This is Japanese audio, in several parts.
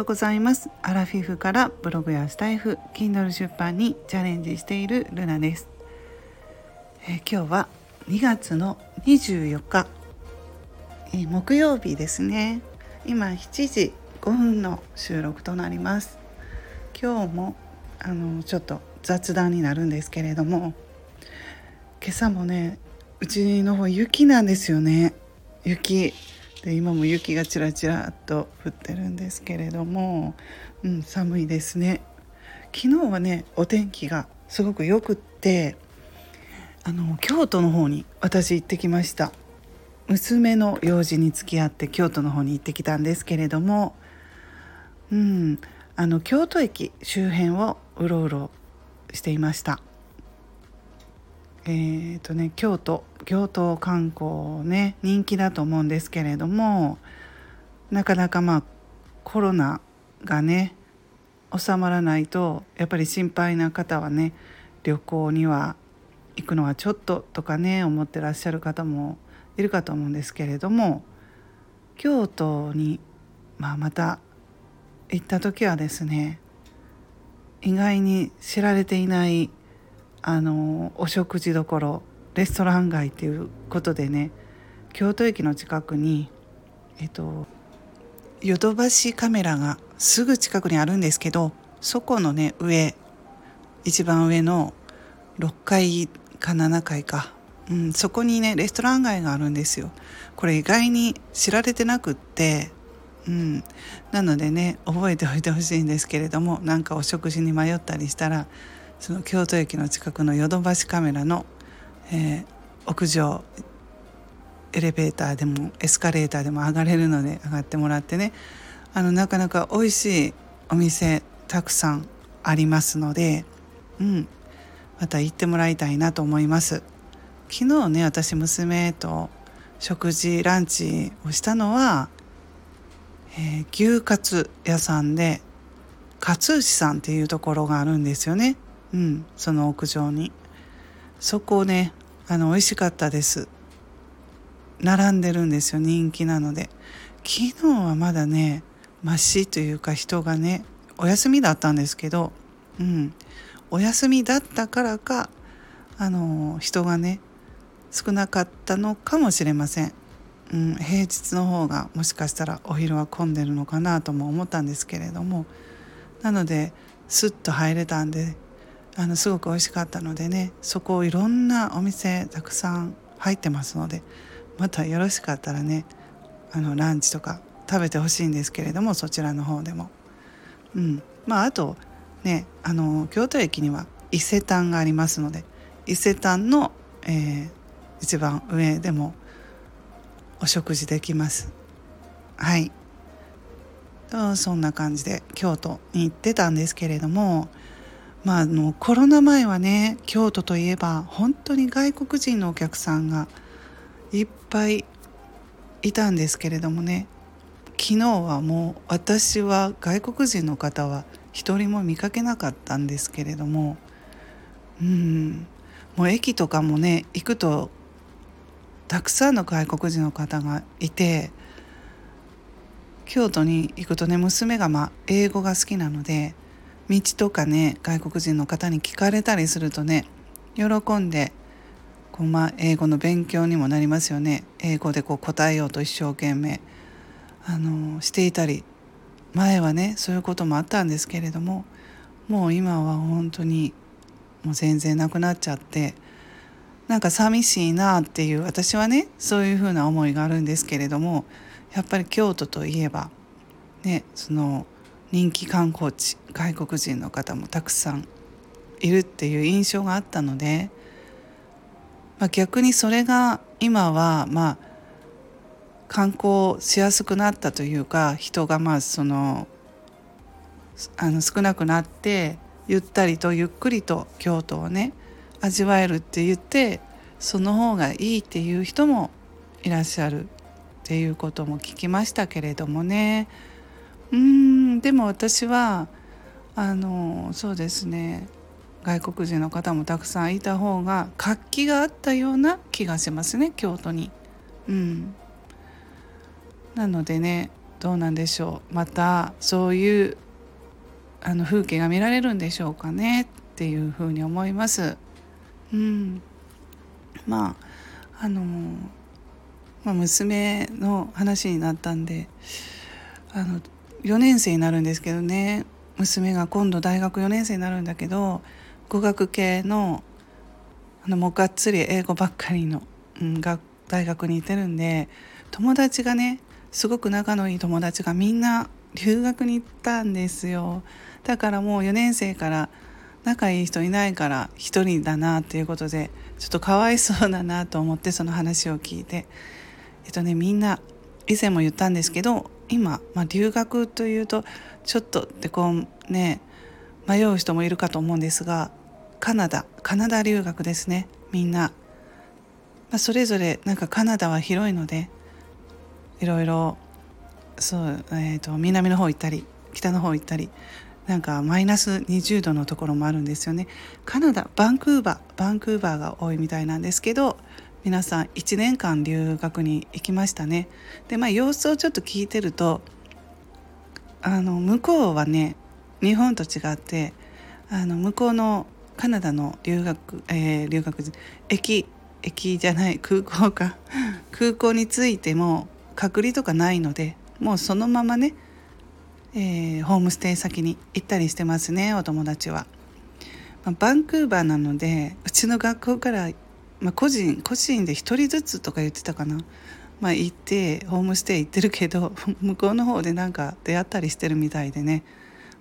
ようございます。アラフィフからブログやスタイフ Kindle 出版にチャレンジしているルナです、えー、今日は2月の24日、えー、木曜日ですね。今7時5分の収録となります。今日もあのちょっと雑談になるんですけれども今朝もねうちの方雪なんですよね。雪。で今も雪がちらちらっと降ってるんですけれども、うん、寒いですね。昨日はねお天気がすごくよくってあの京都の方に私行ってきました。娘の用事に付き合って京都の方に行ってきたんですけれどもうんあの京都駅周辺をうろうろしていました。えーとね、京都京都観光ね人気だと思うんですけれどもなかなかまあコロナがね収まらないとやっぱり心配な方はね旅行には行くのはちょっととかね思ってらっしゃる方もいるかと思うんですけれども京都に、まあ、また行った時はですね意外に知られていないあのお食事どころレストラン街っていうことでね京都駅の近くにえっとヨドバシカメラがすぐ近くにあるんですけどそこのね上一番上の6階か7階か、うん、そこにねレストラン街があるんですよ。これ意外に知られてなくって、うん、なのでね覚えておいてほしいんですけれどもなんかお食事に迷ったりしたらその京都駅の近くのヨドバシカメラの、えー、屋上エレベーターでもエスカレーターでも上がれるので上がってもらってねあのなかなか美味しいお店たくさんありますので、うん、また行ってもらいたいなと思います。昨日ね私娘と食事ランチをしたのは、えー、牛カツ屋さんで勝牛さんっていうところがあるんですよね。うん、その屋上に。そこをねあの美味しかったです。並んでるんですよ人気なので。昨日はまだねましというか人がねお休みだったんですけど、うん、お休みだったからかあの人がね少なかったのかもしれません、うん、平日の方がもしかしたらお昼は混んでるのかなとも思ったんですけれども。なのですっと入れたんであのすごく美味しかったのでねそこいろんなお店たくさん入ってますのでまたよろしかったらねあのランチとか食べてほしいんですけれどもそちらの方でも。うん、まああとねあの京都駅には伊勢丹がありますので伊勢丹の、えー、一番上でもお食事できます。はいそんな感じで京都に行ってたんですけれどもまあ、あのコロナ前はね京都といえば本当に外国人のお客さんがいっぱいいたんですけれどもね昨日はもう私は外国人の方は一人も見かけなかったんですけれどもうんもう駅とかもね行くとたくさんの外国人の方がいて京都に行くとね娘がまあ英語が好きなので道とかね外国人の方に聞かれたりするとね喜んでこう、まあ、英語の勉強にもなりますよね。英語でこう答えようと一生懸命あのしていたり前はねそういうこともあったんですけれどももう今は本当にもう全然なくなっちゃってなんか寂しいなっていう私はねそういうふうな思いがあるんですけれどもやっぱり京都といえばねその人気観光地外国人の方もたくさんいるっていう印象があったので、まあ、逆にそれが今はまあ観光しやすくなったというか人がまあそのあの少なくなってゆったりとゆっくりと京都をね味わえるって言ってその方がいいっていう人もいらっしゃるっていうことも聞きましたけれどもね。うんでも私はあのそうですね外国人の方もたくさんいた方が活気があったような気がしますね京都に。うん、なのでねどうなんでしょうまたそういうあの風景が見られるんでしょうかねっていうふうに思います。うん、まああの、まあ、娘の話になったんであの4年生になるんですけどね。娘が今度大学4年生になるんだけど語学系のあのもうがっつり英語ばっかりの、うん、が大学に行ってるんで友達がねすごく仲のいい友達がみんな留学に行ったんですよ。だからもう4年生から仲いい人いないから1人だなっていうことでちょっとかわいそうだなと思ってその話を聞いて。えっとねみんな以前も言ったんですけど今、まあ、留学というとちょっとってこうね迷う人もいるかと思うんですがカナダカナダ留学ですねみんな、まあ、それぞれなんかカナダは広いのでいろいろそう、えーと、南の方行ったり北の方行ったりなんかマイナス20度のところもあるんですよね。カナダバンクーバーバンクーバーが多いみたいなんですけど皆さん1年間留学に行きましたねでまあ様子をちょっと聞いてるとあの向こうはね日本と違ってあの向こうのカナダの留学、えー、留学駅駅じゃない空港か 空港に着いても隔離とかないのでもうそのままね、えー、ホームステイ先に行ったりしてますねお友達は。まあ、バンクーバーなのでうちの学校から、まあ、個人個人で1人ずつとか言ってたかな、まあ、行ってホームステイ行ってるけど 向こうの方でなんか出会ったりしてるみたいでね、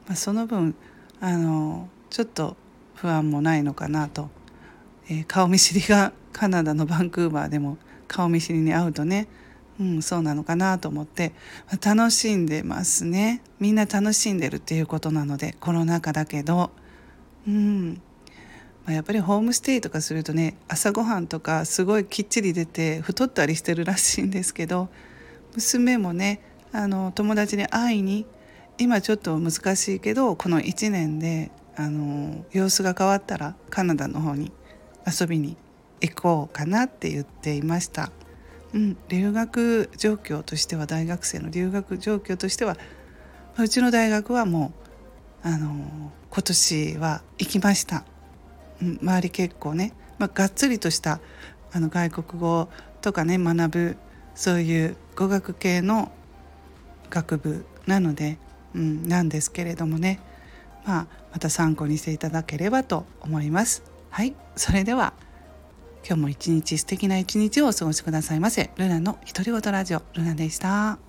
まあ、その分あのちょっと不安もないのかなと、えー、顔見知りが カナダのバンクーバーでも顔見知りに会うとねうん、そうなのかなと思って。まあ楽しんでますね。みんな楽しんでるっていうことなのでコロナ禍だけど、うん。ま、やっぱりホームステイとかするとね朝ごはんとかすごいきっちり出て太ったりしてるらしいんですけど娘もねあの友達に会いに今ちょっと難しいけどこの1年であの様子が変わったらカナダの方に遊びに行こうかなって言っていました。うん、留学状況としては大学生の留学状況としてはうちの大学はもうあの今年は行きました、周り結構ね、まあ、がっつりとしたあの外国語とかね学ぶそういう語学系の学部なので、うん、なんですけれどもね、まあ、また参考にしていただければと思います。はいそれでは今日も一日素敵な一日をお過ごしくださいませルナの独り言ラジオルナでした